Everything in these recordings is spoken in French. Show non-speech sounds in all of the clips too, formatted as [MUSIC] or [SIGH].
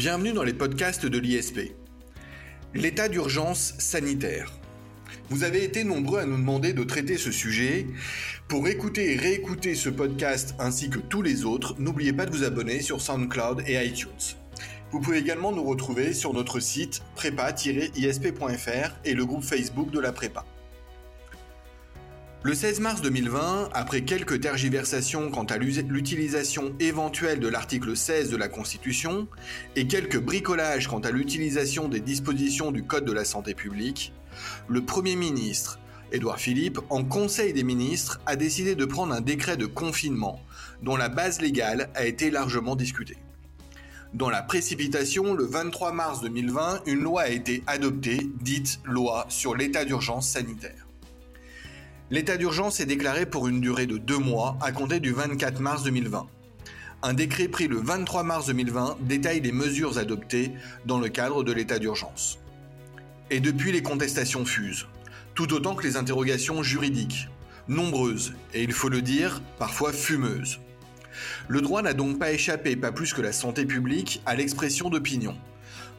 Bienvenue dans les podcasts de l'ISP. L'état d'urgence sanitaire. Vous avez été nombreux à nous demander de traiter ce sujet. Pour écouter et réécouter ce podcast ainsi que tous les autres, n'oubliez pas de vous abonner sur SoundCloud et iTunes. Vous pouvez également nous retrouver sur notre site prépa-isp.fr et le groupe Facebook de la prépa. Le 16 mars 2020, après quelques tergiversations quant à l'utilisation éventuelle de l'article 16 de la Constitution et quelques bricolages quant à l'utilisation des dispositions du Code de la santé publique, le Premier ministre, Édouard Philippe, en Conseil des ministres, a décidé de prendre un décret de confinement dont la base légale a été largement discutée. Dans la précipitation, le 23 mars 2020, une loi a été adoptée, dite loi sur l'état d'urgence sanitaire. L'état d'urgence est déclaré pour une durée de deux mois à compter du 24 mars 2020. Un décret pris le 23 mars 2020 détaille les mesures adoptées dans le cadre de l'état d'urgence. Et depuis, les contestations fusent, tout autant que les interrogations juridiques, nombreuses et il faut le dire, parfois fumeuses. Le droit n'a donc pas échappé, pas plus que la santé publique, à l'expression d'opinion.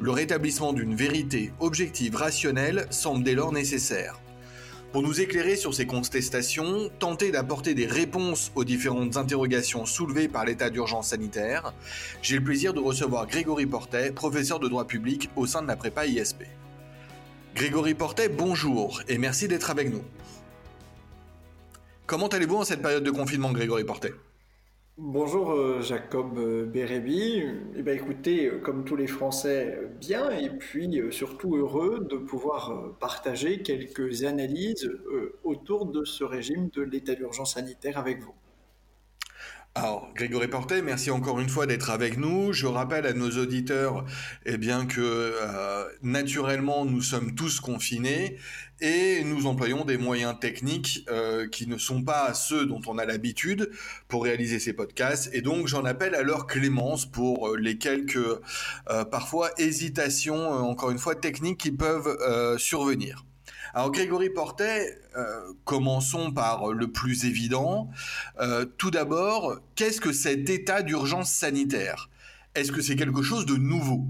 Le rétablissement d'une vérité objective rationnelle semble dès lors nécessaire. Pour nous éclairer sur ces contestations, tenter d'apporter des réponses aux différentes interrogations soulevées par l'état d'urgence sanitaire, j'ai le plaisir de recevoir Grégory Portet, professeur de droit public au sein de la prépa ISP. Grégory Portet, bonjour et merci d'être avec nous. Comment allez-vous en cette période de confinement, Grégory Portet? Bonjour euh, Jacob euh, Bérébi. Eh bien, écoutez, euh, comme tous les Français, bien, et puis surtout heureux de pouvoir partager quelques analyses autour de ce régime de l'état d'urgence sanitaire avec vous. Alors, Grégory Portet, merci encore une fois d'être avec nous. Je rappelle à nos auditeurs eh bien, que naturellement, nous sommes tous confinés et nous employons des moyens techniques euh, qui ne sont pas ceux dont on a l'habitude pour réaliser ces podcasts. Et donc, j'en appelle à leur clémence pour euh, les quelques, parfois, hésitations, encore une fois, techniques qui peuvent survenir. Alors Grégory Portet, euh, commençons par le plus évident. Euh, tout d'abord, qu'est-ce que cet état d'urgence sanitaire? Est-ce que c'est quelque chose de nouveau?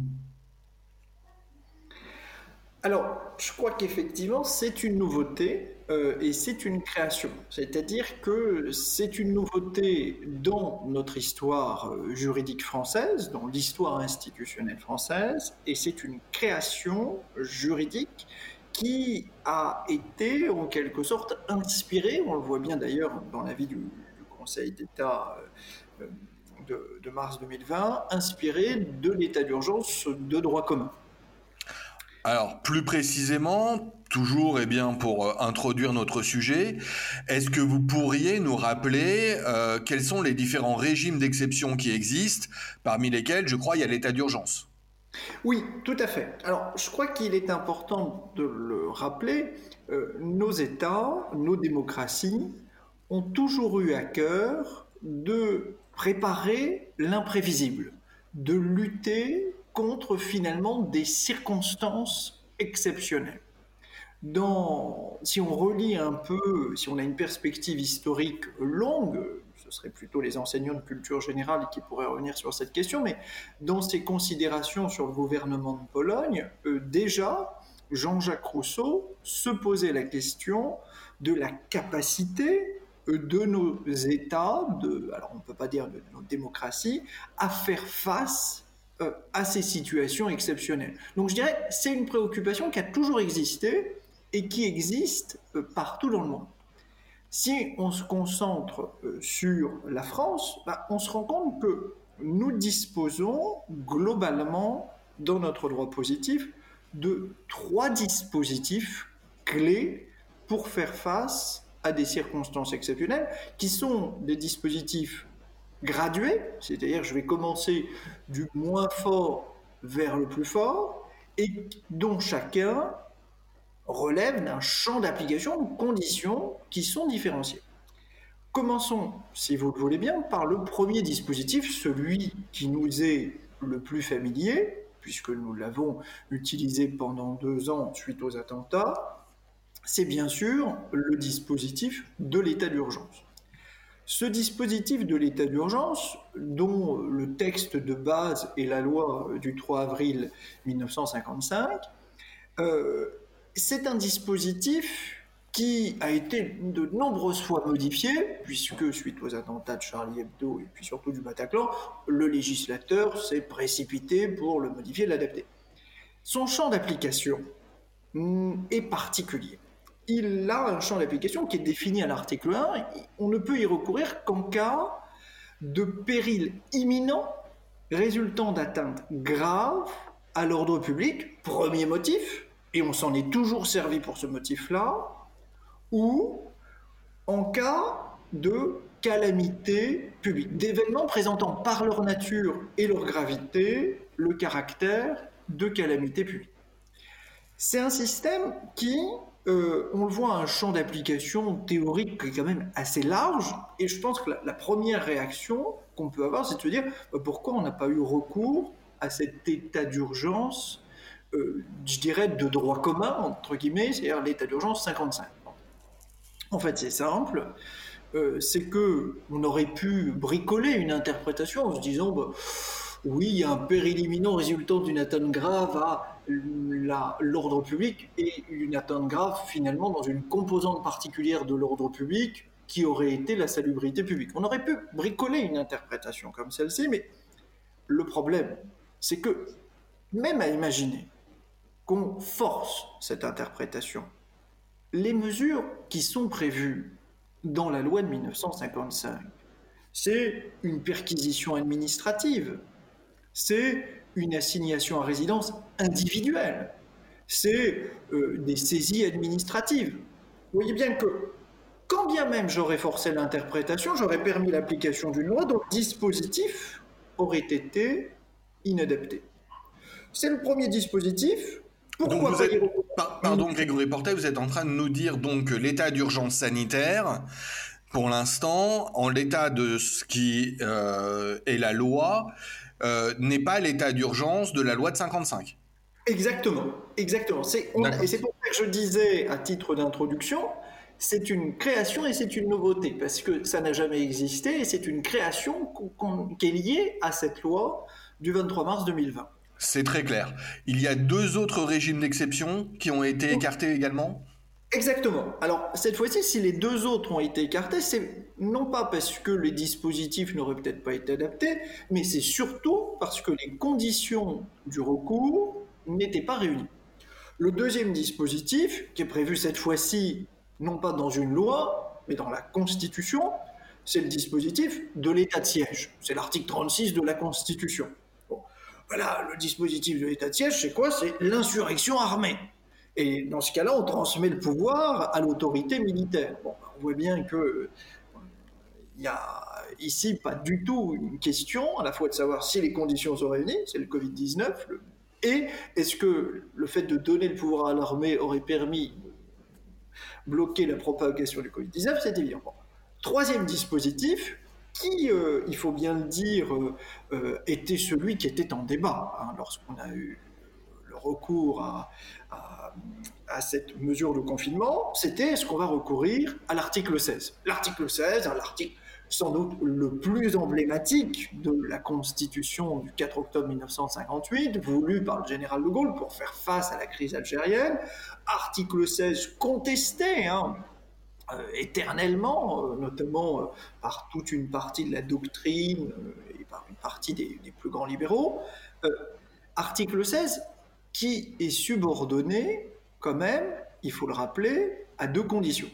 Alors, je crois qu'effectivement, c'est une nouveauté euh, et c'est une création. C'est-à-dire que c'est une nouveauté dans notre histoire juridique française, dans l'histoire institutionnelle française, et c'est une création juridique qui a été en quelque sorte inspiré, on le voit bien d'ailleurs dans l'avis du, Conseil d'État euh, de, mars 2020, inspiré de l'état d'urgence de droit commun. Alors plus précisément, toujours et eh bien pour euh, introduire notre sujet, est-ce que vous pourriez nous rappeler euh, quels sont les différents régimes d'exception qui existent, parmi lesquels je crois il y a l'état d'urgence? Oui, tout à fait. Alors, je crois qu'il est important de le rappeler, euh, nos États, nos démocraties ont toujours eu à cœur de préparer l'imprévisible, de lutter contre finalement des circonstances exceptionnelles. Si on relit un peu, si on a une perspective historique longue, ce serait plutôt les enseignants de culture générale qui pourraient revenir sur cette question, mais dans ses considérations sur le gouvernement de Pologne, euh, déjà, Jean-Jacques Rousseau se posait la question de la capacité euh, de nos États, alors on ne peut pas dire de nos démocraties, à faire face euh, à ces situations exceptionnelles. Donc je dirais c'est une préoccupation qui a toujours existé et qui existe partout dans le monde. Si on se concentre euh, sur la France, bah, on se rend compte que nous disposons globalement dans notre droit positif de trois dispositifs clés pour faire face à des circonstances exceptionnelles qui sont des dispositifs gradués, c'est-à-dire je vais commencer du moins fort vers le plus fort, et dont chacun relève d'un champ d'application de conditions qui sont différenciées. Commençons, si vous le voulez bien, par le premier dispositif, celui qui nous est le plus familier, puisque nous l'avons utilisé pendant deux ans suite aux attentats, c'est bien sûr le dispositif de l'état d'urgence. Ce dispositif de l'état d'urgence, dont le texte de base est la loi du 3 avril 1955, euh, c'est un dispositif qui a été de nombreuses fois modifié, puisque suite aux attentats de Charlie Hebdo et puis surtout du Bataclan, le législateur s'est précipité pour le modifier et l'adapter. Son champ d'application mm, est particulier. Il a un champ d'application qui est défini à l'article 1. On ne peut y recourir qu'en cas de péril imminent résultant d'atteinte grave à l'ordre public, premier motif, et on s'en est toujours servi pour ce motif-là, ou en cas de calamité publique, d'événements présentant par leur nature et leur gravité le caractère de calamité publique. C'est un système qui, euh, on le voit, un champ d'application théorique qui est quand même assez large, et je pense que la, première réaction qu'on peut avoir, c'est de se dire euh, pourquoi on n'a pas eu recours à cet état d'urgence, euh, je dirais, de droit commun, entre guillemets, c'est-à-dire l'état d'urgence 55. En fait, c'est simple. Euh, c'est que on aurait pu bricoler une interprétation en se disant bah, oui, il y a un péril imminent résultant d'une atteinte grave à l'ordre public et une atteinte grave finalement dans une composante particulière de l'ordre public qui aurait été la salubrité publique. On aurait pu bricoler une interprétation comme celle-ci, mais le problème, c'est que même à imaginer qu'on force cette interprétation, les mesures qui sont prévues dans la loi de 1955, c'est une perquisition administrative, c'est une assignation à résidence individuelle, c'est euh, des saisies administratives. Vous voyez bien que quand bien même j'aurais forcé l'interprétation, j'aurais permis l'application d'une loi dont le dispositif aurait été inadapté. C'est le premier dispositif. Pourquoi Pardon Grégory Portet, vous êtes en train de nous dire donc que l'état d'urgence sanitaire, pour l'instant, en l'état de ce qui euh, est la loi, euh, n'est pas l'état d'urgence de la loi de 55. Exactement, exactement. et c'est pour ça que je disais à titre d'introduction, c'est une création et c'est une nouveauté, parce que ça n'a jamais existé et c'est une création qui est liée à cette loi du 23 mars 2020. C'est très clair. Il y a deux autres régimes d'exception qui ont été écartés également? Exactement. Alors, cette fois-ci, si les deux autres ont été écartés, c'est non pas parce que les dispositifs n'auraient peut-être pas été adaptés, mais c'est surtout parce que les conditions du recours n'étaient pas réunies. Le deuxième dispositif, qui est prévu cette fois-ci, non pas dans une loi, mais dans la Constitution, c'est le dispositif de l'état de siège. C'est l'article 36 de la Constitution. Voilà, le dispositif de l'état de siège, c'est quoi? C'est l'insurrection armée. Et dans ce cas-là, on transmet le pouvoir à l'autorité militaire. Bon, on voit bien que il n'y a ici pas du tout une question à la fois de savoir si les conditions sont réunies, c'est le Covid-19, et est-ce que le fait de donner le pouvoir à l'armée aurait permis de bloquer la propagation du Covid-19, c'est évident. Troisième dispositif, qui, euh, il faut bien le dire, euh, euh, était celui qui était en débat hein, lorsqu'on a eu le recours à, cette mesure de confinement, c'était est-ce qu'on va recourir à l'article 16 L'article 16, l'article sans doute le plus emblématique de la Constitution du 4 octobre 1958, voulu par le général de Gaulle pour faire face à la crise algérienne. Article 16 contesté, hein, euh, éternellement, euh, notamment euh, par toute une partie de la doctrine et par une partie des, plus grands libéraux. article 16 qui est subordonné quand même, il faut le rappeler, à deux conditions.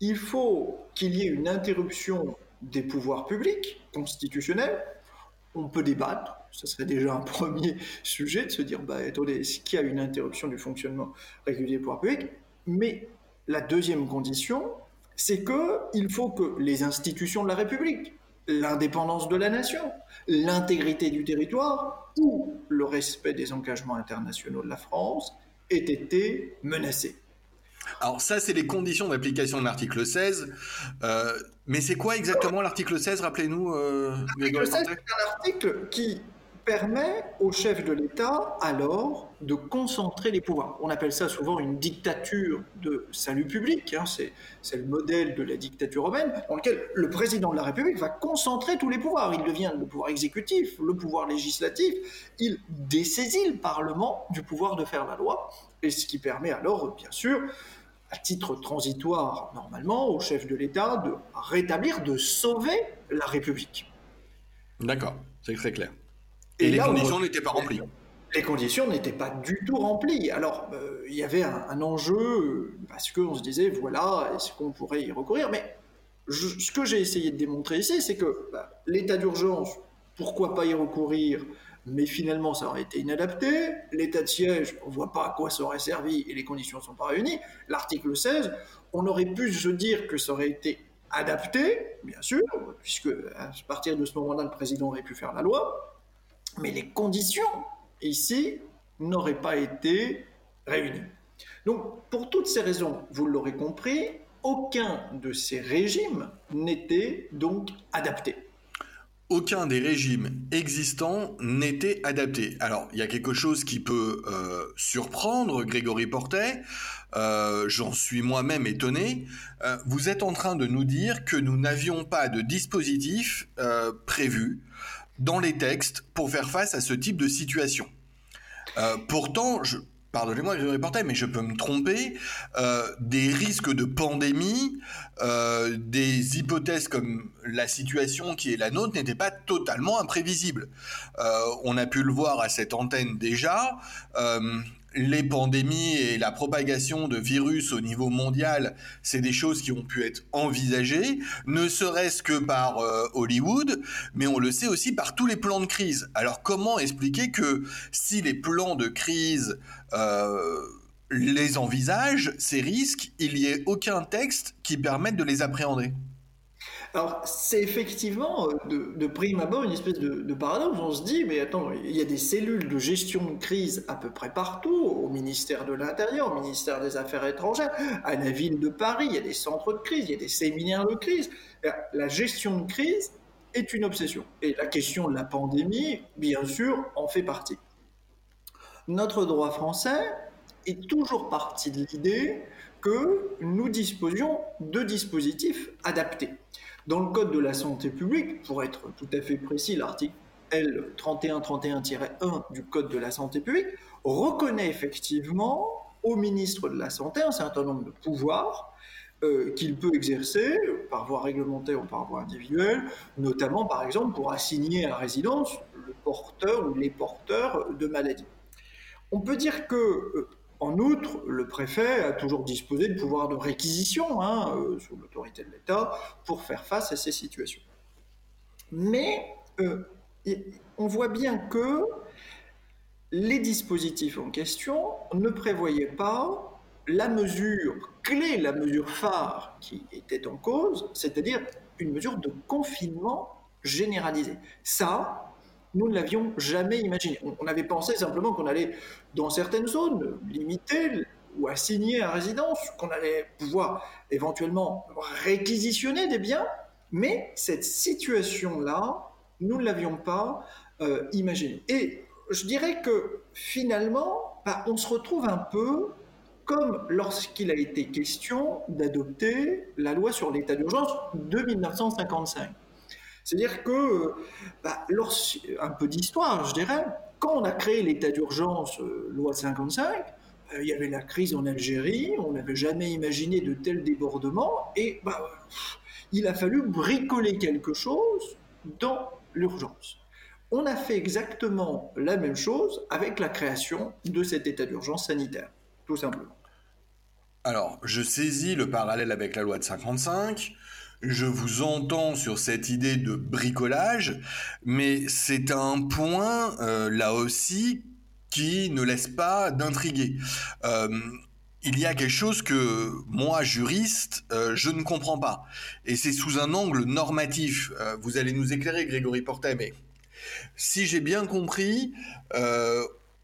Il faut qu'il y ait une interruption des pouvoirs publics constitutionnels. On peut débattre, ce serait déjà un [LAUGHS] premier sujet de se dire, bah, attendez, est-ce qu'il y a une interruption du fonctionnement régulier des pouvoirs publics? Mais la deuxième condition, c'est qu'il faut que les institutions de la République, l'indépendance de la nation, l'intégrité du territoire ou le respect des engagements internationaux de la France aient été menacés. Alors ça, c'est les conditions d'application de l'article 16. Euh, mais c'est quoi exactement l'article 16 Rappelez-nous. Euh, l'article 16, c'est un article qui permet au chef de l'État alors de concentrer les pouvoirs. On appelle ça souvent une dictature de salut public, hein. c'est le modèle de la dictature romaine, dans lequel le président de la République va concentrer tous les pouvoirs. Il devient le pouvoir exécutif, le pouvoir législatif, il dessaisit le Parlement du pouvoir de faire la loi, et ce qui permet alors, bien sûr, à titre transitoire, normalement, au chef de l'État de rétablir, de sauver la République. D'accord, c'est très clair. Et, les conditions n'étaient pas remplies. Les conditions n'étaient pas du tout remplies. Alors, euh, il y avait un, enjeu, euh, parce qu'on se disait, voilà, est-ce qu'on pourrait y recourir? Mais ce que j'ai essayé de démontrer ici, c'est que bah, l'état d'urgence, pourquoi pas y recourir? Mais finalement ça aurait été inadapté. L'état de siège, on ne voit pas à quoi ça aurait servi et les conditions ne sont pas réunies. L'article 16, on aurait pu se dire que ça aurait été adapté, bien sûr, puisque à partir de ce moment-là, le président aurait pu faire la loi, mais les conditions ici n'auraient pas été réunies. Donc, pour toutes ces raisons, vous l'aurez compris, aucun de ces régimes n'était donc adapté. Aucun des régimes existants n'était adapté. Alors, il y a quelque chose qui peut euh, surprendre Grégory Portet, euh, j'en suis moi-même étonné. Euh, vous êtes en train de nous dire que nous n'avions pas de dispositif prévu dans les textes pour faire face à ce type de situation. Euh, pourtant, pardonnez-moi je reporter, mais je peux me tromper, euh, des risques de pandémie, euh, des hypothèses comme la situation qui est la nôtre n'étaient pas totalement imprévisibles. on a pu le voir à cette antenne déjà les pandémies et la propagation de virus au niveau mondial, c'est des choses qui ont pu être envisagées, ne serait-ce que par euh, Hollywood, mais on le sait aussi par tous les plans de crise. Alors comment expliquer que si les plans de crise euh, les envisagent, ces risques, il n'y ait aucun texte qui permette de les appréhender? Alors, c'est effectivement, euh, de, prime abord, une espèce de, paradoxe. On se dit, mais attends, il y a des cellules de gestion de crise à peu près partout, au ministère de l'Intérieur, au ministère des Affaires étrangères, à la ville de Paris, il y a des centres de crise, il y a des séminaires de crise. La gestion de crise est une obsession. Et la question de la pandémie, bien sûr, en fait partie. Notre droit français est toujours parti de l'idée que nous disposions de dispositifs adaptés. Dans le Code de la santé publique, pour être tout à fait précis, l'article L3131-1 du Code de la santé publique reconnaît effectivement au ministre de la Santé un certain nombre de pouvoirs euh, qu'il peut exercer par voie réglementaire ou par voie individuelle, notamment par exemple pour assigner à résidence le porteur ou les porteurs de maladies. On peut dire que euh, en outre, le préfet a toujours disposé de pouvoirs de réquisition hein, euh, sous l'autorité de l'État pour faire face à ces situations. Mais euh, on voit bien que les dispositifs en question ne prévoyaient pas la mesure clé, la mesure phare qui était en cause, c'est-à-dire une mesure de confinement généralisé. Ça, nous ne l'avions jamais imaginé. On, avait pensé simplement qu'on allait, dans certaines zones, limiter ou assigner à résidence, qu'on allait pouvoir éventuellement réquisitionner des biens, mais cette situation-là, nous ne l'avions pas euh, imaginée. Et je dirais que finalement, bah, on se retrouve un peu comme lorsqu'il a été question d'adopter la loi sur l'état d'urgence de 1955. C'est-à-dire que, bah, un peu d'histoire, je dirais, quand on a créé l'état d'urgence, euh, loi de 55, euh, il y avait la crise en Algérie, on n'avait jamais imaginé de tels débordements, et bah, il a fallu bricoler quelque chose dans l'urgence. On a fait exactement la même chose avec la création de cet état d'urgence sanitaire, tout simplement. Alors, je saisis le parallèle avec la loi de 55 je vous entends sur cette idée de bricolage, mais c'est un point, euh, là aussi, qui ne laisse pas d'intriguer. Euh, il y a quelque chose que moi, juriste, euh, je ne comprends pas. Et c'est sous un angle normatif. vous allez nous éclairer, Grégory Portet, mais si j'ai bien compris,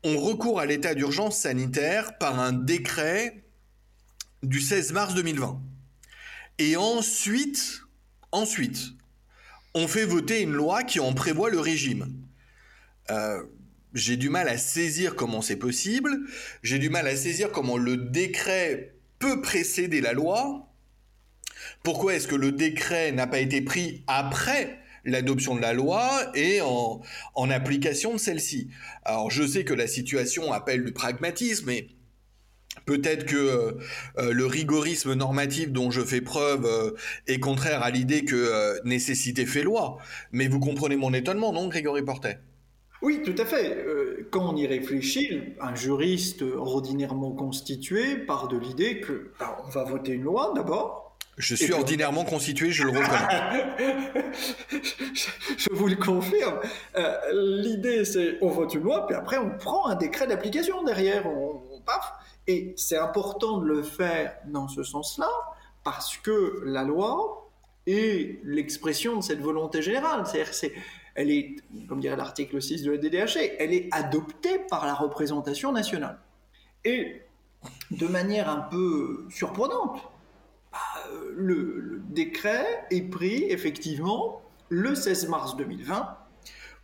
on recourt à l'état d'urgence sanitaire par un décret du 16 mars 2020. Et ensuite, ensuite, on fait voter une loi qui en prévoit le régime. euh, j'ai du mal à saisir comment c'est possible, j'ai du mal à saisir comment le décret peut précéder la loi. Pourquoi est-ce que le décret n'a pas été pris après l'adoption de la loi et en, en application de celle-ci? Alors je sais que la situation appelle du pragmatisme, mais Peut-être que euh, euh, le rigorisme normatif dont je fais preuve euh, est contraire à l'idée que nécessité fait loi. Mais vous comprenez mon étonnement, non, Grégory Portet? Oui, tout à fait. quand on y réfléchit, un juriste ordinairement constitué part de l'idée que bah, on va voter une loi d'abord. Je suis ordinairement constitué, je le [LAUGHS] reconnais. je, vous le confirme. l'idée, c'est on vote une loi, puis après on prend un décret d'application derrière. On, on paf, et c'est important de le faire dans ce sens-là, parce que la loi est l'expression de cette volonté générale. C'est-à-dire c'est, elle est, comme dirait l'article 6 de la DDH, elle est adoptée par la représentation nationale. Et de manière un peu surprenante, bah, le, décret est pris effectivement le 16 mars 2020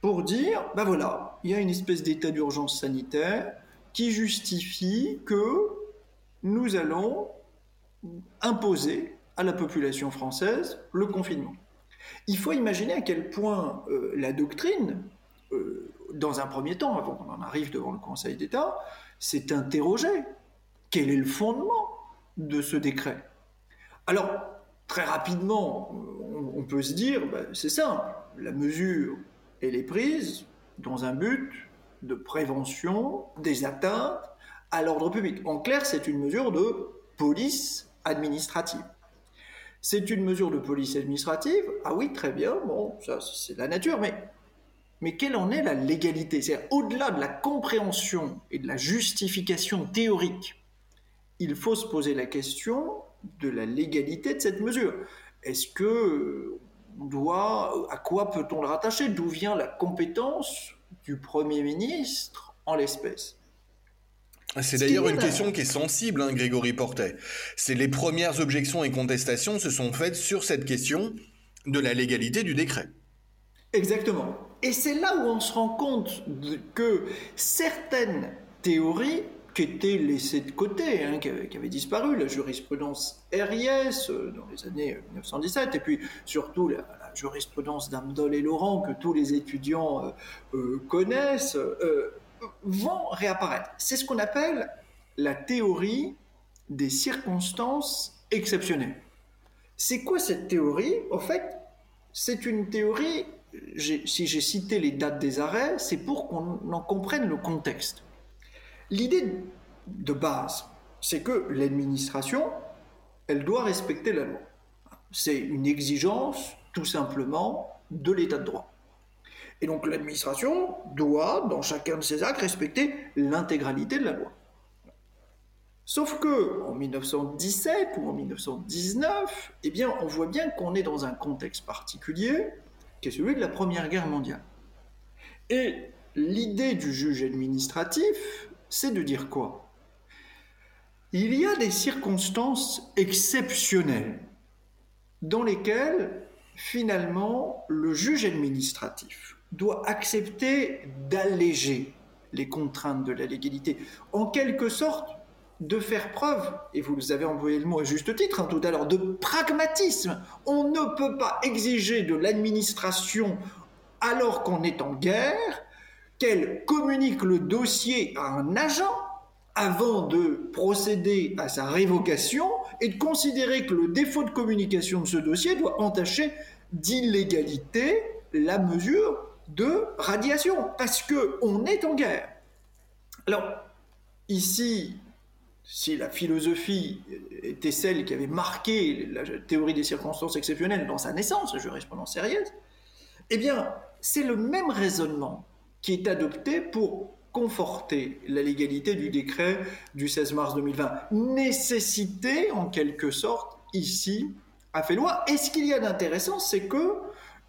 pour dire, ben voilà, il y a une espèce d'état d'urgence sanitaire, qui justifie que nous allons imposer à la population française le confinement. Il faut imaginer à quel point euh, la doctrine, euh, dans un premier temps, avant qu'on en arrive devant le Conseil d'État, s'est interrogée. Quel est le fondement de ce décret? Alors, très rapidement, on, peut se dire, ben, c'est simple, la mesure, elle est prise dans un but de prévention des atteintes à l'ordre public. En clair, c'est une mesure de police administrative. C'est une mesure de police administrative. Ah oui, très bien, bon, ça c'est la nature, mais, mais quelle en est la légalité? C'est au-delà de la compréhension et de la justification théorique, il faut se poser la question de la légalité de cette mesure. Est-ce que on doit, à quoi peut-on le rattacher? D'où vient la compétence du Premier ministre en l'espèce. C'est d'ailleurs une question qui est sensible, hein, Grégory Portet. C'est les premières objections et contestations se sont faites sur cette question de la légalité du décret. Exactement. Et c'est là où on se rend compte que certaines théories qui étaient laissées de côté, hein, qui, avaient, disparu, la jurisprudence RIS euh, dans les années 1917, et puis surtout la, jurisprudence d'Amdol et Laurent que tous les étudiants euh, euh, connaissent, euh, vont réapparaître. C'est ce qu'on appelle la théorie des circonstances exceptionnelles. C'est quoi cette théorie? En fait, c'est une théorie, si j'ai cité les dates des arrêts, c'est pour qu'on en comprenne le contexte. L'idée de base, c'est que l'administration, elle doit respecter la loi. C'est une exigence tout simplement de l'état de droit. Et donc l'administration doit, dans chacun de ses actes, respecter l'intégralité de la loi. Sauf que en 1917 ou en 1919, eh bien, on voit bien qu'on est dans un contexte particulier, qui est celui de la Première Guerre mondiale. Et l'idée du juge administratif, c'est de dire quoi? Il y a des circonstances exceptionnelles dans lesquelles finalement, le juge administratif doit accepter d'alléger les contraintes de la légalité, en quelque sorte de faire preuve, et vous avez envoyé le mot à juste titre hein, tout à l'heure, de pragmatisme. On ne peut pas exiger de l'administration, alors qu'on est en guerre, qu'elle communique le dossier à un agent avant de procéder à sa révocation et de considérer que le défaut de communication de ce dossier doit entacher d'illégalité la mesure de radiation, parce que on est en guerre. Alors, ici, si la philosophie était celle qui avait marqué la théorie des circonstances exceptionnelles dans sa naissance, la jurisprudence sérieuse, eh bien, c'est le même raisonnement qui est adopté pour conforter la légalité du décret du 16 mars 2020. Nécessité, en quelque sorte, ici, a fait loi. Et ce qu'il y a d'intéressant, c'est que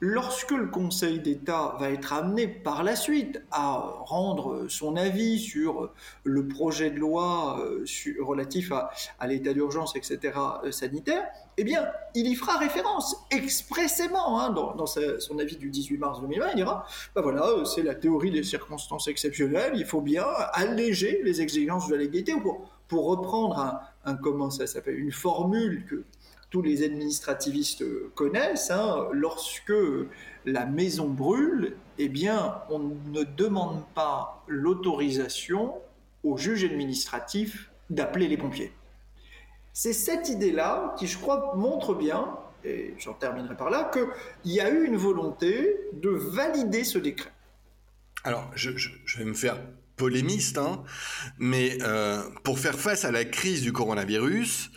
lorsque le Conseil d'État va être amené par la suite à rendre son avis sur le projet de loi euh, relatif à, l'état d'urgence, etc., euh, sanitaire, eh bien, il y fera référence expressément hein, dans, son avis du 18 mars 2020. Il dira ben voilà, euh, c'est la théorie des circonstances exceptionnelles, il faut bien alléger les exigences de la légalité. Pour, reprendre un comment ça s'appelle, une formule que tous les administrativistes connaissent, hein, lorsque la maison brûle, eh bien, on ne demande pas l'autorisation au juge administratif d'appeler les pompiers. C'est cette idée-là qui, je crois, montre bien, et j'en terminerai par là, qu'il y a eu une volonté de valider ce décret. Alors, je vais me faire polémiste, hein, mais euh, pour faire face à la crise du coronavirus,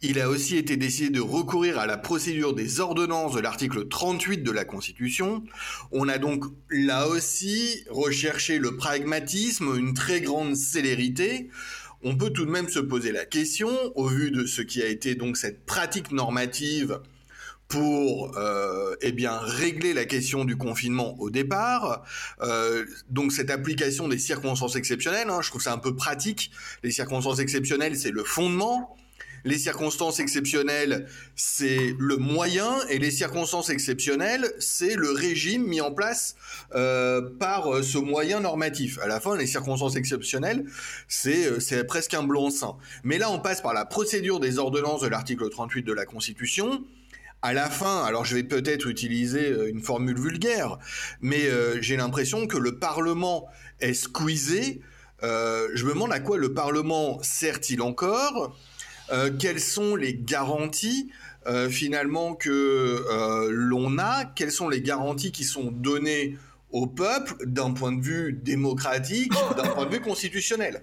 il a aussi été décidé de recourir à la procédure des ordonnances de l'article 38 de la Constitution. On a donc là aussi recherché le pragmatisme, une très grande célérité. On peut tout de même se poser la question, au vu de ce qui a été donc cette pratique normative pour euh, eh bien régler la question du confinement au départ. Euh, donc cette application des circonstances exceptionnelles, hein, je trouve ça un peu pratique. Les circonstances exceptionnelles, c'est le fondement. Les circonstances exceptionnelles, c'est le moyen, et les circonstances exceptionnelles, c'est le régime mis en place euh, par euh, ce moyen normatif. À la fin, les circonstances exceptionnelles, c'est euh, c'est presque un blanc-seing. Mais là, on passe par la procédure des ordonnances de l'article 38 de la Constitution à la fin, alors je vais peut-être utiliser euh, une formule vulgaire, mais euh, j'ai l'impression que le Parlement est squeezé. Euh, je me demande à quoi le Parlement sert-il encore? Quelles sont les garanties finalement que l'on a? Quelles sont les garanties qui sont données au peuple d'un point de vue démocratique, d'un point de vue constitutionnel?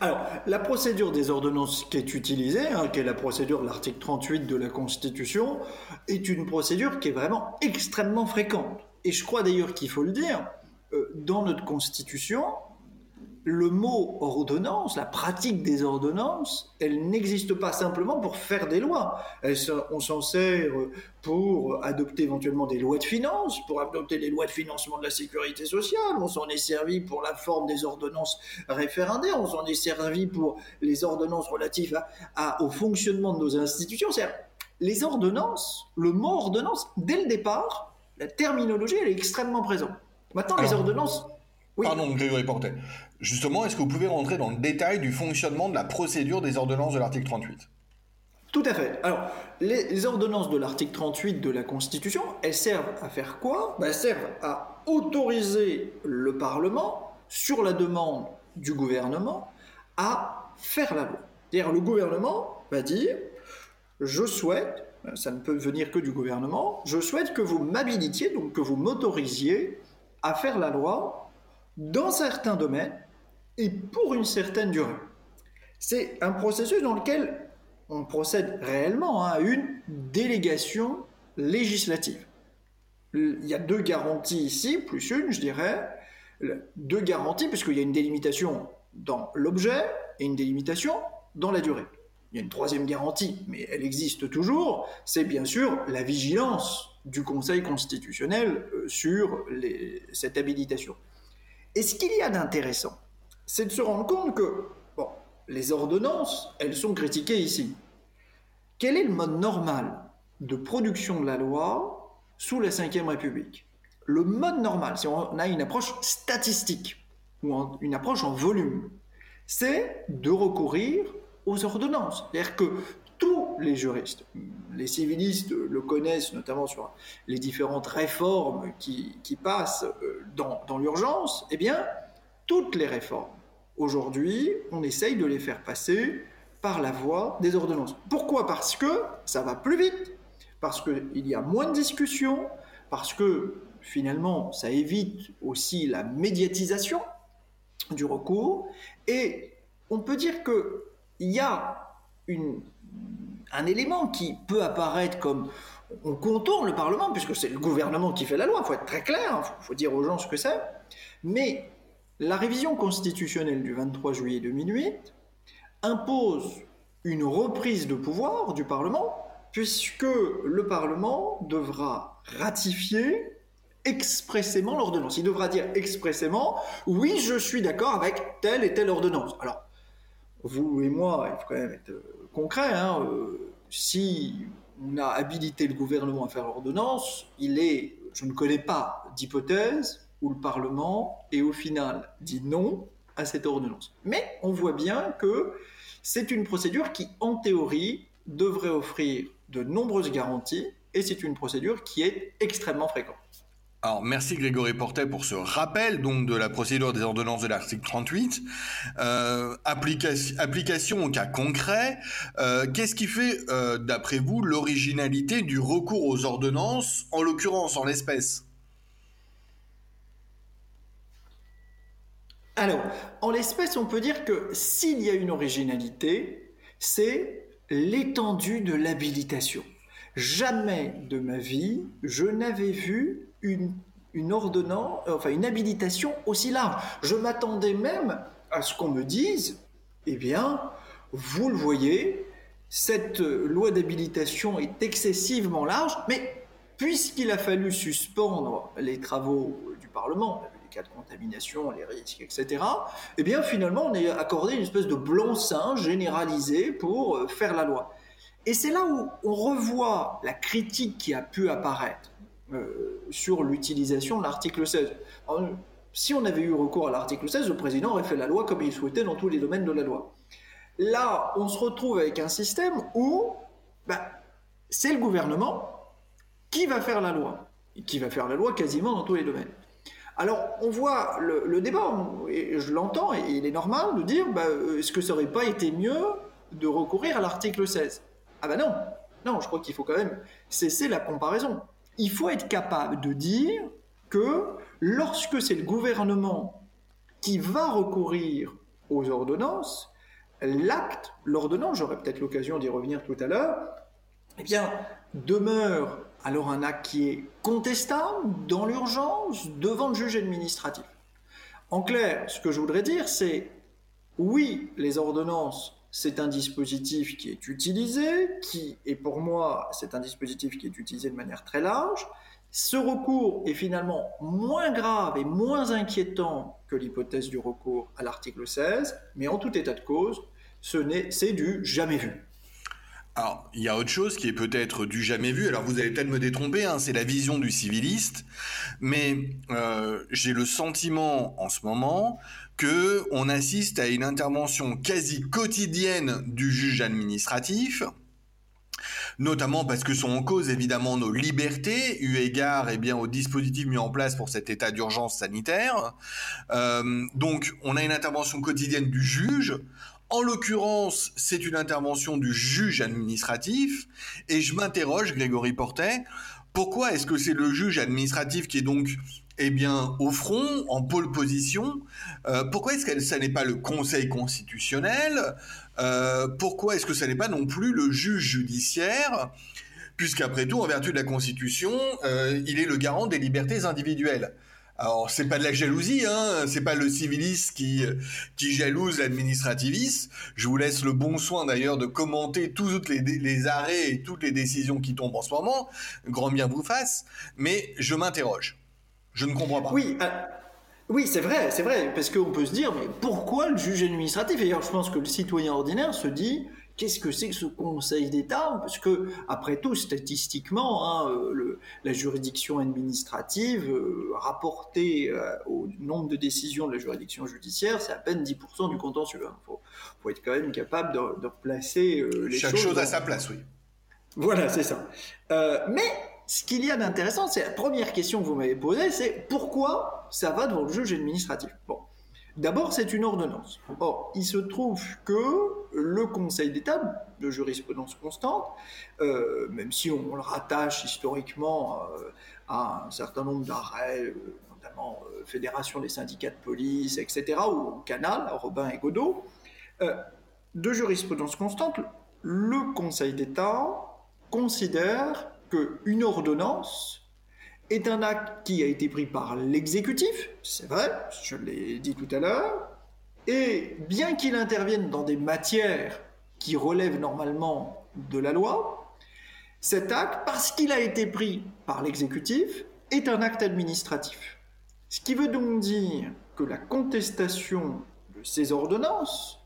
Alors, la procédure des ordonnances qui est utilisée, hein, qui est la procédure de l'article 38 de la Constitution, est une procédure qui est vraiment extrêmement fréquente. Et je crois d'ailleurs qu'il faut le dire, euh, dans notre Constitution, le mot ordonnance, la pratique des ordonnances, elle n'existe pas simplement pour faire des lois. on s'en sert pour adopter éventuellement des lois de finances, pour adopter des lois de financement de la sécurité sociale, on s'en est servi pour la forme des ordonnances référendaires, on s'en est servi pour les ordonnances relatives au fonctionnement de nos institutions. Les ordonnances, le mot ordonnance, dès le départ, la terminologie, elle est extrêmement présente. Maintenant, les ordonnances Pardon, Grégory Portet. Justement, est-ce que vous pouvez rentrer dans le détail du fonctionnement de la procédure des ordonnances de l'article 38 tout à fait. Alors, les, ordonnances de l'article 38 de la Constitution, elles servent à faire quoi? Ben, Elles servent à autoriser le Parlement, sur la demande du gouvernement, à faire la loi. C'est-à-dire, le gouvernement va dire Je souhaite, ça ne peut venir que du gouvernement, je souhaite que vous m'habilitiez, donc que vous m'autorisiez à faire la loi dans certains domaines et pour une certaine durée. C'est un processus dans lequel on procède réellement à une délégation législative. Il y a deux garanties ici, plus une, je dirais. Deux garanties, puisqu'il y a une délimitation dans l'objet et une délimitation dans la durée. Il y a une troisième garantie, mais elle existe toujours, c'est bien sûr la vigilance du Conseil constitutionnel euh, sur cette habilitation. Et ce qu'il y a d'intéressant, c'est de se rendre compte que bon, les ordonnances, elles sont critiquées ici. Quel est le mode normal de production de la loi sous la Ve République? Le mode normal, si on a une approche statistique ou une approche en volume, c'est de recourir aux ordonnances. C'est-à-dire que tous les juristes, les civilistes le connaissent notamment sur les différentes réformes qui, passent euh, dans, dans l'urgence, eh bien, toutes les réformes, aujourd'hui, on essaye de les faire passer par la voie des ordonnances. Pourquoi? Parce que ça va plus vite, parce qu'il y a moins de discussions, parce que finalement, ça évite aussi la médiatisation du recours, et on peut dire qu'il y a un élément qui peut apparaître comme on contourne le Parlement, puisque c'est le gouvernement qui fait la loi, il faut être très clair, il hein, faut, dire aux gens ce que c'est. Mais la révision constitutionnelle du 23 juillet 2008 impose une reprise de pouvoir du Parlement puisque le Parlement devra ratifier expressément l'ordonnance. Il devra dire expressément, oui, je suis d'accord avec telle et telle ordonnance. Alors, vous et moi, il faut quand même être euh, concret, hein, euh, si on a habilité le gouvernement à faire l'ordonnance, il est, je ne connais pas d'hypothèse où le Parlement est au final dit non à cette ordonnance. Mais on voit bien que c'est une procédure qui, en théorie, devrait offrir de nombreuses garanties et c'est une procédure qui est extrêmement fréquente. Alors, merci Grégory Portet pour ce rappel donc de la procédure des ordonnances de l'article 38. Euh, application, au cas concret, euh, qu'est-ce qui fait, euh, d'après vous, l'originalité du recours aux ordonnances, en l'occurrence, en l'espèce? Alors, en l'espèce, on peut dire que s'il y a une originalité, c'est l'étendue de l'habilitation. Jamais de ma vie, je n'avais vu une, ordonnance, euh, enfin une habilitation aussi large. Je m'attendais même à ce qu'on me dise, eh bien, vous le voyez, cette loi d'habilitation est excessivement large, mais puisqu'il a fallu suspendre les travaux du Parlement, cas de contamination, les risques, etc., eh bien finalement on est accordé une espèce de blanc-seing généralisé pour euh, faire la loi. Et c'est là où on revoit la critique qui a pu apparaître euh, sur l'utilisation de l'article 16. si on avait eu recours à l'article 16, le président aurait fait la loi comme il souhaitait dans tous les domaines de la loi. Là, on se retrouve avec un système où bah, c'est le gouvernement qui va faire la loi, qui va faire la loi quasiment dans tous les domaines. Alors, on voit le, débat, et je l'entends, et il est normal de dire, bah, euh, est-ce que ça n'aurait pas été mieux de recourir à l'article 16 Ah ben non, non, je crois qu'il faut quand même cesser la comparaison. Il faut être capable de dire que lorsque c'est le gouvernement qui va recourir aux ordonnances, l'acte, l'ordonnance, j'aurai peut-être l'occasion d'y revenir tout à l'heure, eh bien, demeure alors un acte qui est contestable dans l'urgence devant le juge administratif. En clair, ce que je voudrais dire, c'est oui, les ordonnances c'est un dispositif qui est utilisé, qui est pour moi, c'est un dispositif qui est utilisé de manière très large. Ce recours est finalement moins grave et moins inquiétant que l'hypothèse du recours à l'article 16, mais en tout état de cause, c'est du jamais vu. Alors, il y a autre chose qui est peut-être du jamais vu. Alors, vous allez peut-être me détromper, hein, c'est la vision du civiliste. Mais euh, j'ai le sentiment en ce moment que on assiste à une intervention quasi quotidienne du juge administratif notamment parce que sont en cause évidemment nos libertés, eu égard eh bien, au dispositif mis en place pour cet état d'urgence sanitaire. Euh, donc on a une intervention quotidienne du juge. En l'occurrence, c'est une intervention du juge administratif, et je m'interroge, Grégory Portet, pourquoi est-ce que c'est le juge administratif qui est donc eh bien, au front, en pôle position? Euh, pourquoi est-ce que ça n'est pas le Conseil constitutionnel? Euh, Pourquoi est-ce que ça n'est pas non plus le juge judiciaire? Puisqu'après tout, en vertu de la Constitution, euh, il est le garant des libertés individuelles. Alors c'est pas de la jalousie, hein, c'est pas le civiliste qui qui jalouse l'administrativiste. Je vous laisse le bon soin d'ailleurs de commenter tous les, arrêts et toutes les décisions qui tombent en ce moment. Grand bien vous fasse, mais je m'interroge. Je ne comprends pas. Oui. Euh, oui, c'est vrai, c'est vrai, parce qu'on peut se dire, mais pourquoi le juge administratif? D'ailleurs, je pense que le citoyen ordinaire se dit, qu'est-ce que c'est que ce Conseil d'État? Parce que, après tout, statistiquement, hein, euh, la juridiction administrative, euh, rapportée euh, au nombre de décisions de la juridiction judiciaire, c'est à peine 10% du contentieux. Il hein. faut, être quand même capable de, replacer les Chaque choses. chose à sa place, oui. Voilà, c'est ça. mais ce qu'il y a d'intéressant, c'est la première question que vous m'avez posée, c'est pourquoi ça va devant le juge administratif? Bon, D'abord, c'est une ordonnance. Or, il se trouve que le Conseil d'État, de jurisprudence constante, euh, même si on, le rattache historiquement euh, à un certain nombre d'arrêts, euh, notamment Fédération des syndicats de police, etc., ou Canal, Robin et Godot, de jurisprudence constante, le Conseil d'État considère qu'une ordonnance est un acte qui a été pris par l'exécutif, c'est vrai, je l'ai dit tout à l'heure, et bien qu'il intervienne dans des matières qui relèvent normalement de la loi, Cet acte, parce qu'il a été pris par l'exécutif, est un acte administratif. Ce qui veut donc dire que la contestation de ces ordonnances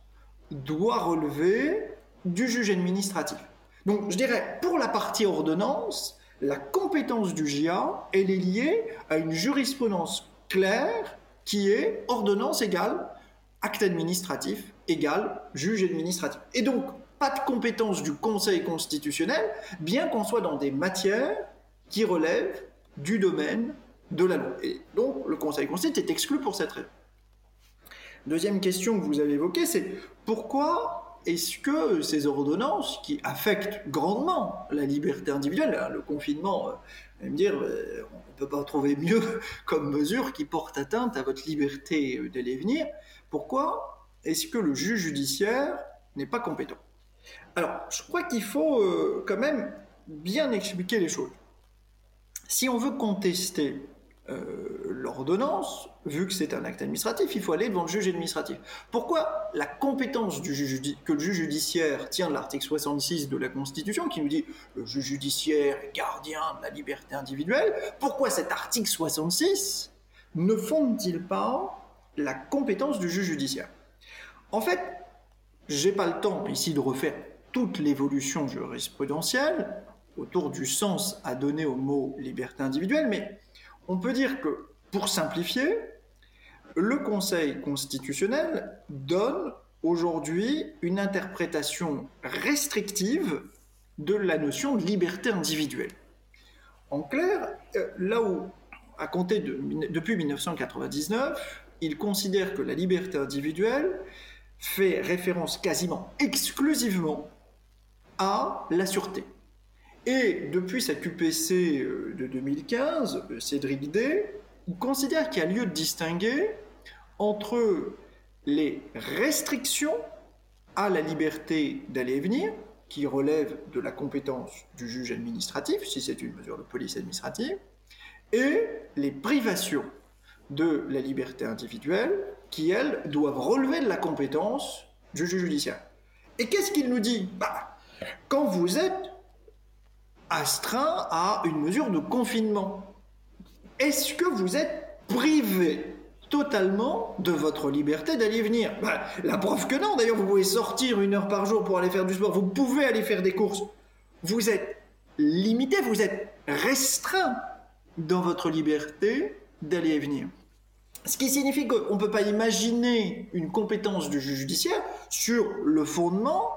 doit relever du juge administratif. Donc je dirais, pour la partie ordonnance, la compétence du GIA, elle est liée à une jurisprudence claire qui est ordonnance égale acte administratif égale juge administratif. Et donc, pas de compétence du Conseil constitutionnel, bien qu'on soit dans des matières qui relèvent du domaine de la loi. Et donc, le Conseil constitutionnel est exclu pour cette raison. Deuxième question que vous avez évoquée, c'est pourquoi est-ce que ces ordonnances qui affectent grandement la liberté individuelle, hein, le confinement, euh, me dire, euh, on ne peut pas trouver mieux [LAUGHS] comme mesure qui porte atteinte à votre liberté d'aller et venir, pourquoi est-ce que le juge judiciaire n'est pas compétent? Alors, je crois qu'il faut euh, quand même bien expliquer les choses. Si on veut contester euh, l'ordonnance, vu que c'est un acte administratif, il faut aller devant le juge administratif. Pourquoi la compétence du juge, que le juge judiciaire tient de l'article 66 de la Constitution, qui nous dit le juge judiciaire est gardien de la liberté individuelle, pourquoi cet article 66 ne fonde-t-il pas la compétence du juge judiciaire? En fait, j'ai pas le temps ici de refaire toute l'évolution jurisprudentielle autour du sens à donner au mot liberté individuelle, mais on peut dire que, pour simplifier, le Conseil constitutionnel donne aujourd'hui une interprétation restrictive de la notion de liberté individuelle. En clair, euh, là où, à compter de, depuis 1999, il considère que la liberté individuelle fait référence quasiment exclusivement à la sûreté. Et depuis sa QPC euh, de 2015, euh, Cédric Day, il considère qu'il y a lieu de distinguer entre les restrictions à la liberté d'aller et venir, qui relèvent de la compétence du juge administratif, si c'est une mesure de police administrative, et les privations de la liberté individuelle, qui, elles, doivent relever de la compétence du juge judiciaire. Et qu'est-ce qu'il nous dit? Bah, Quand vous êtes astreint à une mesure de confinement. Est-ce que vous êtes privé totalement de votre liberté d'aller venir? Bah, La preuve que non, d'ailleurs vous pouvez sortir une heure par jour pour aller faire du sport, vous pouvez aller faire des courses. Vous êtes limité, vous êtes restreint dans votre liberté d'aller et venir. Ce qui signifie qu'on ne peut pas imaginer une compétence du juge judiciaire sur le fondement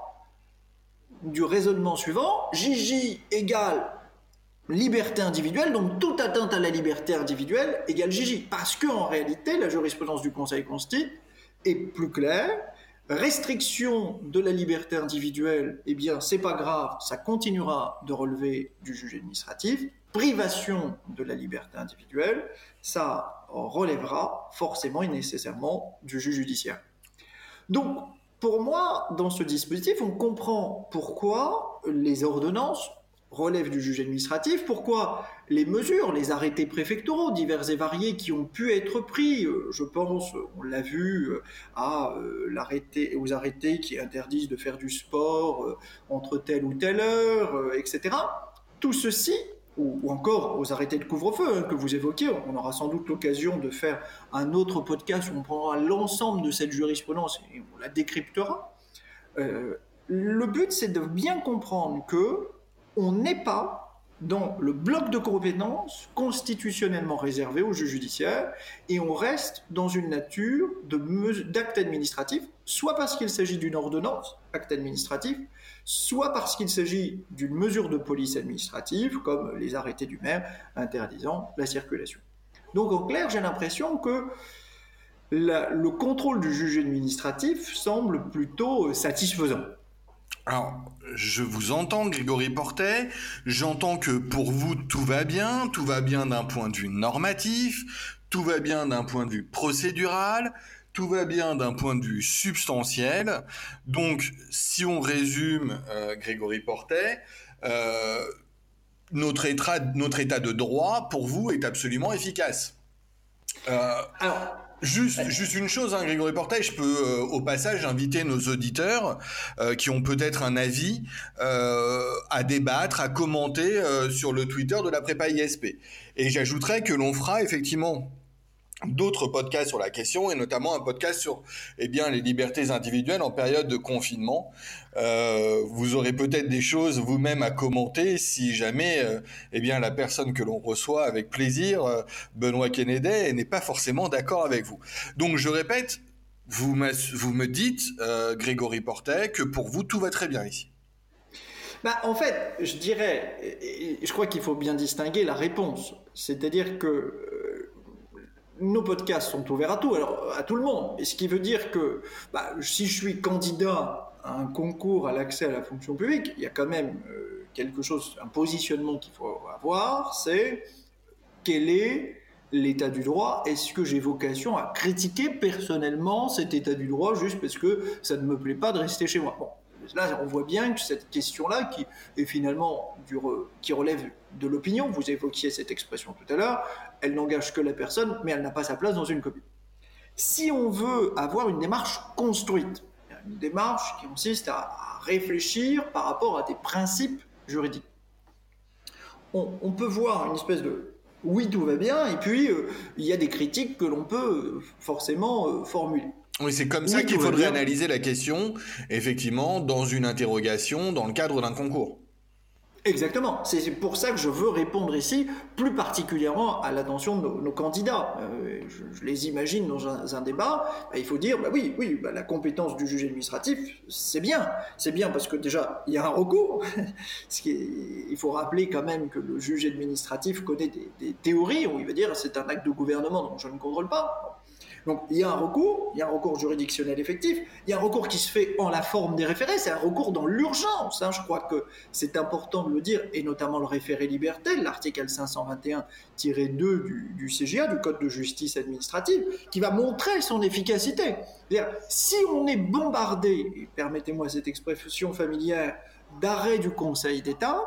du raisonnement suivant, Gigi égale liberté individuelle, donc toute atteinte à la liberté individuelle égale Gigi. Parce qu'en réalité, la jurisprudence du Conseil constitutionnel est plus claire. Restriction de la liberté individuelle, eh bien, c'est pas grave, ça continuera de relever du juge administratif. Privation de la liberté individuelle, ça relèvera forcément et nécessairement du juge judiciaire. Donc, pour moi, dans ce dispositif, on comprend pourquoi les ordonnances relèvent du juge administratif, pourquoi les mesures, les arrêtés préfectoraux divers et variés qui ont pu être pris, euh, je pense, on l'a vu, euh, à euh, l'arrêté, aux arrêtés qui interdisent de faire du sport entre telle ou telle heure, etc. Tout ceci ou, encore aux arrêtés de couvre-feu hein, que vous évoquiez. On aura sans doute l'occasion de faire un autre podcast où on prendra l'ensemble de cette jurisprudence et on la décryptera. Euh, le but, c'est de bien comprendre que on n'est pas dans le bloc de compétences constitutionnellement réservé au juge judiciaire et on reste dans une nature d'acte administratif, soit parce qu'il s'agit d'une ordonnance, acte administratif, soit parce qu'il s'agit d'une mesure de police administrative, comme les arrêtés du maire interdisant la circulation. Donc en clair, j'ai l'impression que le contrôle du juge administratif semble plutôt satisfaisant. Alors, je vous entends, Grégory Portet. J'entends que pour vous, tout va bien. Tout va bien d'un point de vue normatif. Tout va bien d'un point de vue procédural tout va bien d'un point de vue substantiel. Donc, si on résume, euh, Grégory Portet, euh, notre, état, notre état de droit, pour vous, est absolument efficace. Euh, Alors, Juste, juste une chose, hein, Grégory Portet, je peux euh, au passage inviter nos auditeurs euh, qui ont peut-être un avis euh, à débattre, à commenter sur le Twitter de la prépa ISP. Et j'ajouterais que l'on fera effectivement d'autres podcasts sur la question et notamment un podcast sur eh bien les libertés individuelles en période de confinement. Euh, vous aurez peut-être des choses vous-même à commenter si jamais euh, eh bien la personne que l'on reçoit avec plaisir, euh, Benoît Kennedy, n'est pas forcément d'accord avec vous. Donc je répète, vous me, vous me dites, Grégory Portet, que pour vous tout va très bien ici. Bah, en fait, je dirais, je crois qu'il faut bien distinguer la réponse. C'est-à-dire que nos podcasts sont ouverts à tout, à tout le monde. Et ce qui veut dire que bah, si je suis candidat à un concours à l'accès à la fonction publique, il y a quand même euh, quelque chose, un positionnement qu'il faut avoir, c'est quel est l'état du droit Est-ce que j'ai vocation à critiquer personnellement cet état du droit juste parce que ça ne me plaît pas de rester chez moi? Là, on voit bien que cette question-là, qui est finalement qui relève de l'opinion, vous évoquiez cette expression tout à l'heure, elle n'engage que la personne, mais elle n'a pas sa place dans une commune. Si on veut avoir une démarche construite, une démarche qui consiste à, réfléchir par rapport à des principes juridiques, on, peut voir une espèce de oui, tout va bien, et puis euh, il y a des critiques que l'on peut euh, forcément euh, formuler. Oui, c'est comme ça qu'il faudrait analyser la question, effectivement, dans une interrogation, dans le cadre d'un concours. Exactement. C'est pour ça que je veux répondre ici, plus particulièrement à l'attention de nos, candidats. Euh, je, les imagine dans un, débat. Bah, il faut dire, bah oui, oui, bah, la compétence du juge administratif, c'est bien. C'est bien parce que déjà, il y a un recours. [LAUGHS] il faut rappeler quand même que le juge administratif connaît des, des théories où il va dire c'est un acte de gouvernement dont je ne contrôle pas. Donc il y a un recours, il y a un recours juridictionnel effectif, il y a un recours qui se fait en la forme des référés, c'est un recours dans l'urgence. Hein. je crois que c'est important de le dire, et notamment le référé liberté, l'article 521-2 du, CGA, du Code de justice administrative, qui va montrer son efficacité. Si on est bombardé, permettez-moi cette expression familière, d'arrêt du Conseil d'État,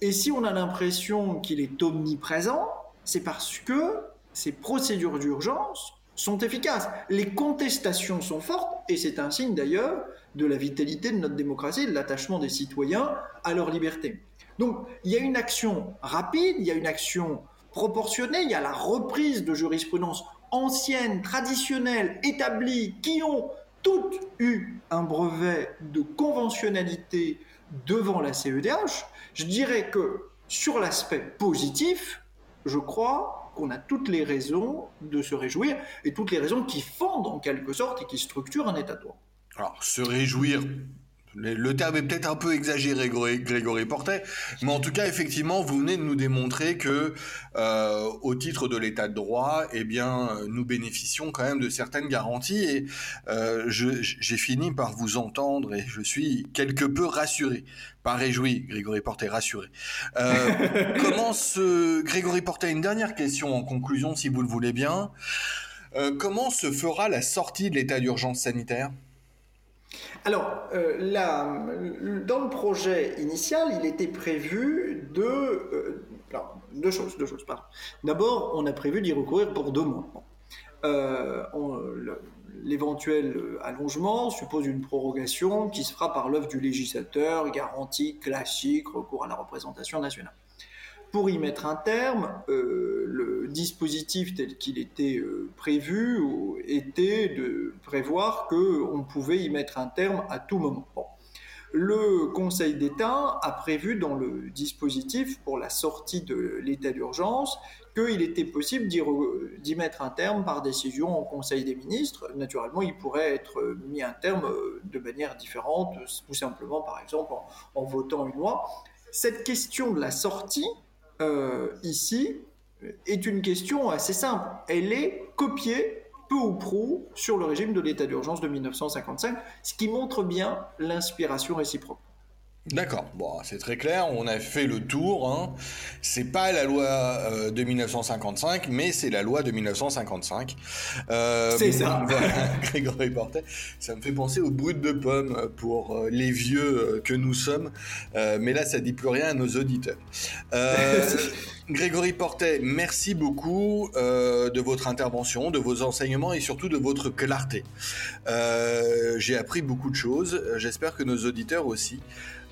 et si on a l'impression qu'il est omniprésent, c'est parce que ces procédures d'urgence sont efficaces. Les contestations sont fortes, et c'est un signe d'ailleurs de la vitalité de notre démocratie, de l'attachement des citoyens à leur liberté. Donc il y a une action rapide, il y a une action proportionnée, il y a la reprise de jurisprudence ancienne, traditionnelle, établie, qui ont toutes eu un brevet de conventionnalité devant la CEDH. Je dirais que sur l'aspect positif, je crois qu'on a toutes les raisons de se réjouir et toutes les raisons qui fondent en quelque sorte et qui structurent un état de droit. Alors, se réjouir, le terme est peut-être un peu exagéré, Grégory Portet, mais en tout cas, effectivement, vous venez de nous démontrer que, euh, au titre de l'état de droit, eh bien, nous bénéficions quand même de certaines garanties. Et euh, j'ai fini par vous entendre et je suis quelque peu rassuré, pas réjoui, Grégory Portet, rassuré. Euh, [LAUGHS] comment se, Grégory Portet, une dernière question en conclusion, si vous le voulez bien. comment se fera la sortie de l'état d'urgence sanitaire? Alors, euh, dans le projet initial, il était prévu de, euh, deux choses. Deux choses D'abord, on a prévu d'y recourir pour deux mois. Euh, l'éventuel allongement suppose une prorogation qui se fera par l'œuvre du législateur, garantie classique, recours à la représentation nationale pour y mettre un terme, euh, le dispositif tel qu'il était euh, prévu était de prévoir qu'on pouvait y mettre un terme à tout moment. Le Conseil d'État a prévu dans le dispositif pour la sortie de l'état d'urgence qu'il était possible d'y mettre un terme par décision au Conseil des ministres. Naturellement, il pourrait être mis un terme euh, de manière différente, tout simplement par exemple en votant une loi. Cette question de la sortie euh, ici est une question assez simple. Elle est copiée peu ou prou sur le régime de l'état d'urgence de 1955, ce qui montre bien l'inspiration réciproque. D'accord, bon, c'est très clair, on a fait le tour. Hein. C'est pas la loi euh, de 1955, mais c'est la loi de 1955. Euh, c'est ça. [LAUGHS] Grégory Portet, ça me fait penser au brut de pomme pour euh, les vieux que nous sommes, mais là, ça dit plus rien à nos auditeurs. [LAUGHS] Grégory Portet, merci beaucoup de votre intervention, de vos enseignements et surtout de votre clarté. J'ai appris beaucoup de choses, j'espère que nos auditeurs aussi.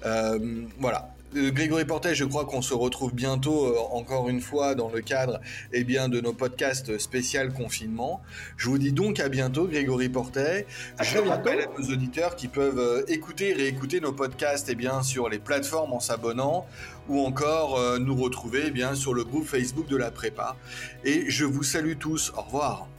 Euh, voilà. Euh, Grégory Portet, je crois qu'on se retrouve bientôt euh, encore une fois dans le cadre eh bien, de nos podcasts spécial confinement. Je vous dis donc à bientôt Grégory Portet. je rappelle à nos auditeurs qui peuvent écouter et réécouter nos podcasts eh bien, sur les plateformes en s'abonnant ou encore nous retrouver eh bien, sur le groupe Facebook de la prépa. Et je vous salue tous. Au revoir.